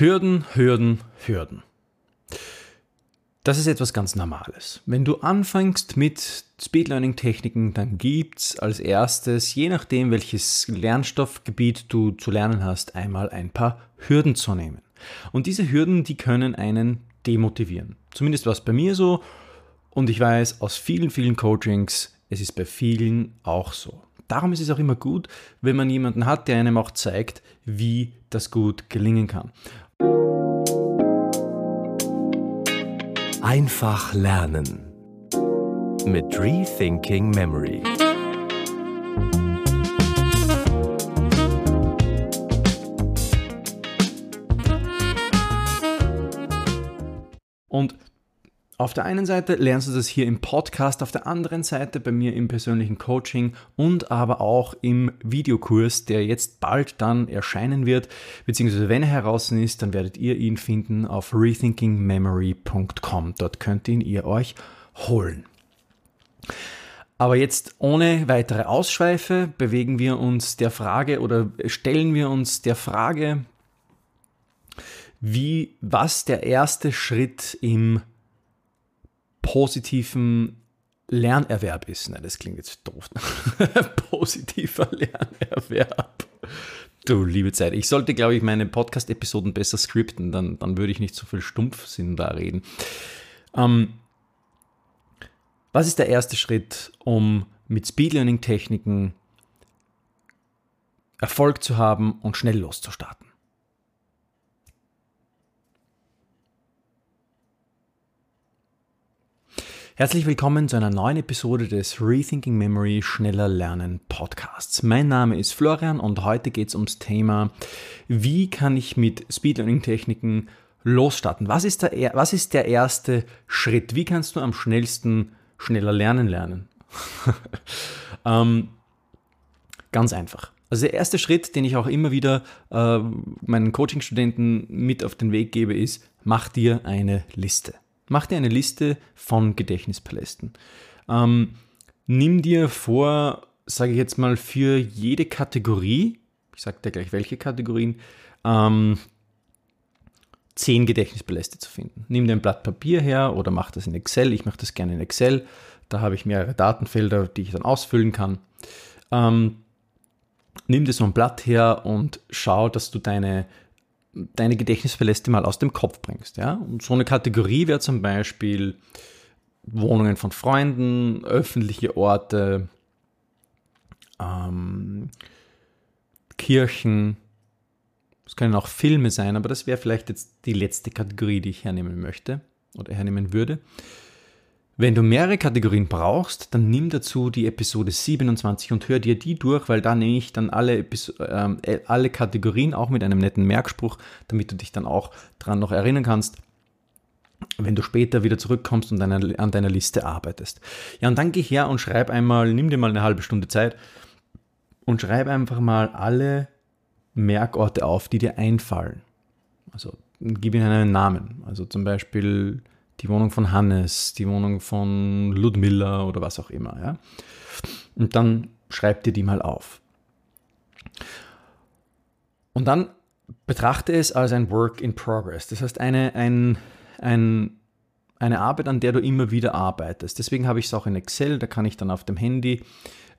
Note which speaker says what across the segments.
Speaker 1: Hürden, Hürden, Hürden. Das ist etwas ganz Normales. Wenn du anfängst mit Speed Learning Techniken, dann gibt es als erstes, je nachdem welches Lernstoffgebiet du zu lernen hast, einmal ein paar Hürden zu nehmen. Und diese Hürden, die können einen demotivieren. Zumindest war es bei mir so und ich weiß aus vielen, vielen Coachings, es ist bei vielen auch so. Darum ist es auch immer gut, wenn man jemanden hat, der einem auch zeigt, wie das gut gelingen kann.
Speaker 2: Einfach lernen mit Rethinking Memory.
Speaker 1: Und auf der einen Seite lernst du das hier im Podcast, auf der anderen Seite bei mir im persönlichen Coaching und aber auch im Videokurs, der jetzt bald dann erscheinen wird, beziehungsweise wenn er heraus ist, dann werdet ihr ihn finden auf rethinkingmemory.com. Dort könnt ihn ihr euch holen. Aber jetzt ohne weitere Ausschweife bewegen wir uns der Frage oder stellen wir uns der Frage, wie, was der erste Schritt im positiven Lernerwerb ist. Nein, das klingt jetzt doof. Positiver Lernerwerb. Du liebe Zeit. Ich sollte, glaube ich, meine Podcast-Episoden besser skripten, dann, dann würde ich nicht so viel Stumpfsinn da reden. Ähm, was ist der erste Schritt, um mit Speed-Learning-Techniken Erfolg zu haben und schnell loszustarten? Herzlich willkommen zu einer neuen Episode des Rethinking Memory Schneller Lernen Podcasts. Mein Name ist Florian und heute geht es ums Thema, wie kann ich mit Speed Learning Techniken losstarten? Was ist, der, was ist der erste Schritt? Wie kannst du am schnellsten schneller lernen lernen? ähm, ganz einfach. Also der erste Schritt, den ich auch immer wieder äh, meinen Coaching-Studenten mit auf den Weg gebe, ist, mach dir eine Liste. Mach dir eine Liste von Gedächtnispalästen. Ähm, nimm dir vor, sage ich jetzt mal, für jede Kategorie, ich sage dir gleich welche Kategorien, ähm, zehn Gedächtnispaläste zu finden. Nimm dir ein Blatt Papier her oder mach das in Excel. Ich mache das gerne in Excel. Da habe ich mehrere Datenfelder, die ich dann ausfüllen kann. Ähm, nimm dir so ein Blatt her und schau, dass du deine deine Gedächtnisverläste mal aus dem Kopf bringst. Ja? Und so eine Kategorie wäre zum Beispiel Wohnungen von Freunden, öffentliche Orte, ähm, Kirchen. Es können auch Filme sein, aber das wäre vielleicht jetzt die letzte Kategorie, die ich hernehmen möchte oder hernehmen würde. Wenn du mehrere Kategorien brauchst, dann nimm dazu die Episode 27 und hör dir die durch, weil da nehme ich dann alle, äh, alle Kategorien auch mit einem netten Merkspruch, damit du dich dann auch dran noch erinnern kannst, wenn du später wieder zurückkommst und an deiner Liste arbeitest. Ja, und dann geh her und schreib einmal, nimm dir mal eine halbe Stunde Zeit und schreib einfach mal alle Merkorte auf, die dir einfallen. Also gib ihnen einen Namen. Also zum Beispiel die Wohnung von Hannes, die Wohnung von Ludmilla oder was auch immer. Ja? Und dann schreib dir die mal auf. Und dann betrachte es als ein Work in Progress. Das heißt, eine, ein, ein, eine Arbeit, an der du immer wieder arbeitest. Deswegen habe ich es auch in Excel, da kann ich dann auf dem Handy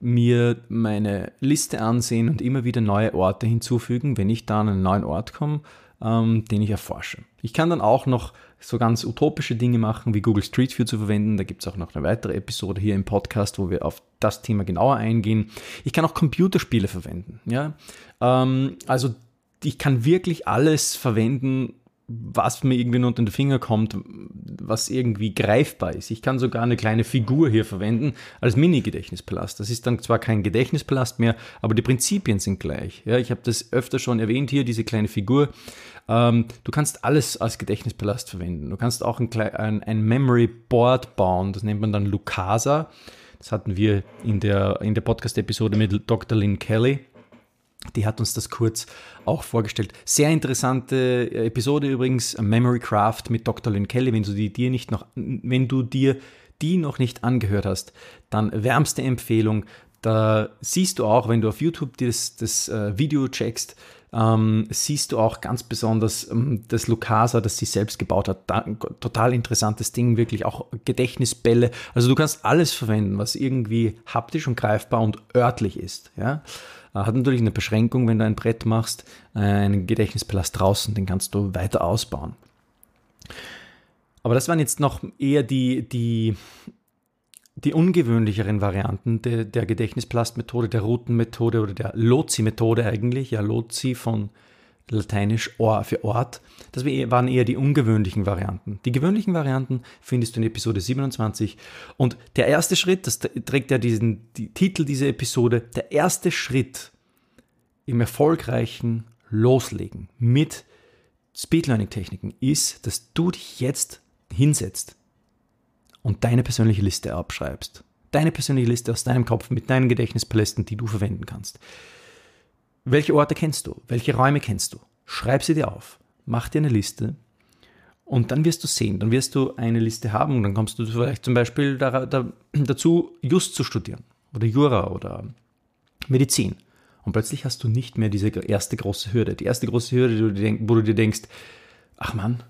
Speaker 1: mir meine Liste ansehen und immer wieder neue Orte hinzufügen, wenn ich da an einen neuen Ort komme, ähm, den ich erforsche. Ich kann dann auch noch so ganz utopische Dinge machen, wie Google Street View zu verwenden. Da gibt es auch noch eine weitere Episode hier im Podcast, wo wir auf das Thema genauer eingehen. Ich kann auch Computerspiele verwenden. Ja? Ähm, also ich kann wirklich alles verwenden, was mir irgendwie nur unter den Finger kommt, was irgendwie greifbar ist. Ich kann sogar eine kleine Figur hier verwenden als Mini-Gedächtnispalast. Das ist dann zwar kein Gedächtnispalast mehr, aber die Prinzipien sind gleich. Ja, ich habe das öfter schon erwähnt hier, diese kleine Figur. Ähm, du kannst alles als Gedächtnispalast verwenden. Du kannst auch ein, ein, ein Memory Board bauen, das nennt man dann Lucasa. Das hatten wir in der, in der Podcast-Episode mit Dr. Lynn Kelly. Die hat uns das kurz auch vorgestellt. Sehr interessante äh, Episode übrigens, Memory Craft mit Dr. Lynn Kelly. Wenn du die dir nicht noch, wenn du dir die noch nicht angehört hast, dann wärmste Empfehlung. Da siehst du auch, wenn du auf YouTube das, das äh, Video checkst, ähm, siehst du auch ganz besonders ähm, das Lucasa, das sie selbst gebaut hat. Da, total interessantes Ding, wirklich auch Gedächtnisbälle. Also du kannst alles verwenden, was irgendwie haptisch und greifbar und örtlich ist. Ja? Äh, hat natürlich eine Beschränkung, wenn du ein Brett machst, äh, einen Gedächtnispalast draußen, den kannst du weiter ausbauen. Aber das waren jetzt noch eher die, die die ungewöhnlicheren Varianten der, der Gedächtnisplastmethode, der Routenmethode oder der Lozi-Methode eigentlich, ja Lozi von lateinisch Or für Ort, das waren eher die ungewöhnlichen Varianten. Die gewöhnlichen Varianten findest du in Episode 27 und der erste Schritt, das trägt ja diesen die Titel dieser Episode, der erste Schritt im erfolgreichen Loslegen mit Speed Learning Techniken ist, dass du dich jetzt hinsetzt und deine persönliche Liste abschreibst. Deine persönliche Liste aus deinem Kopf mit deinen Gedächtnispalästen, die du verwenden kannst. Welche Orte kennst du? Welche Räume kennst du? Schreib sie dir auf. Mach dir eine Liste und dann wirst du sehen, dann wirst du eine Liste haben und dann kommst du vielleicht zum Beispiel da, da, dazu, Just zu studieren oder Jura oder Medizin. Und plötzlich hast du nicht mehr diese erste große Hürde. Die erste große Hürde, wo du dir denkst, ach Mann,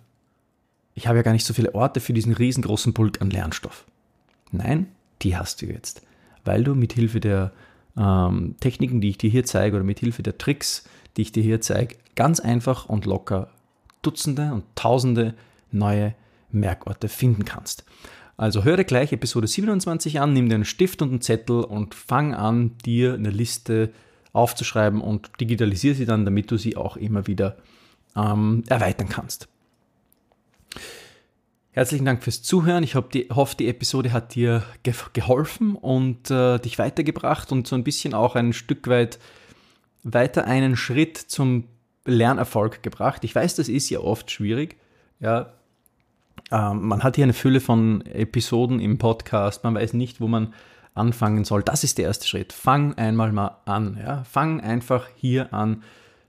Speaker 1: ich habe ja gar nicht so viele Orte für diesen riesengroßen Pulk an Lernstoff. Nein, die hast du jetzt, weil du mit Hilfe der ähm, Techniken, die ich dir hier zeige, oder mit Hilfe der Tricks, die ich dir hier zeige, ganz einfach und locker Dutzende und Tausende neue Merkorte finden kannst. Also höre gleich Episode 27 an, nimm dir einen Stift und einen Zettel und fang an, dir eine Liste aufzuschreiben und digitalisiere sie dann, damit du sie auch immer wieder ähm, erweitern kannst. Herzlichen Dank fürs Zuhören. Ich hoffe, die, Episode hat dir ge geholfen und äh, dich weitergebracht und so ein bisschen auch ein Stück weit weiter einen Schritt zum Lernerfolg gebracht. Ich weiß, das ist ja oft schwierig. Ja, äh, man hat hier eine Fülle von Episoden im Podcast. Man weiß nicht, wo man anfangen soll. Das ist der erste Schritt. Fang einmal mal an. Ja? Fang einfach hier an.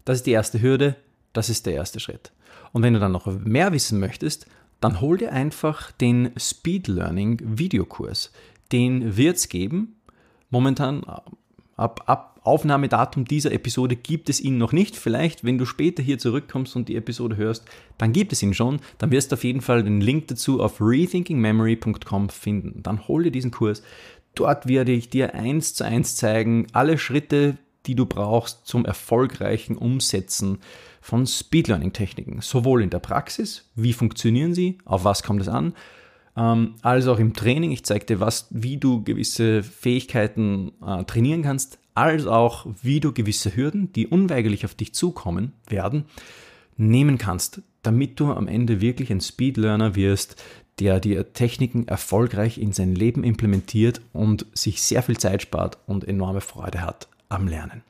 Speaker 1: Das ist die erste Hürde. Das ist der erste Schritt. Und wenn du dann noch mehr wissen möchtest, dann hol dir einfach den Speed Learning Videokurs. Den wird es geben. Momentan ab, ab Aufnahmedatum dieser Episode gibt es ihn noch nicht. Vielleicht, wenn du später hier zurückkommst und die Episode hörst, dann gibt es ihn schon. Dann wirst du auf jeden Fall den Link dazu auf rethinkingmemory.com finden. Dann hol dir diesen Kurs. Dort werde ich dir eins zu eins zeigen, alle Schritte, die du brauchst zum erfolgreichen Umsetzen von Speed Learning Techniken, sowohl in der Praxis, wie funktionieren sie, auf was kommt es an, ähm, als auch im Training. Ich zeige dir, was, wie du gewisse Fähigkeiten äh, trainieren kannst, als auch wie du gewisse Hürden, die unweigerlich auf dich zukommen werden, nehmen kannst, damit du am Ende wirklich ein Speed Learner wirst, der dir Techniken erfolgreich in sein Leben implementiert und sich sehr viel Zeit spart und enorme Freude hat am Lernen.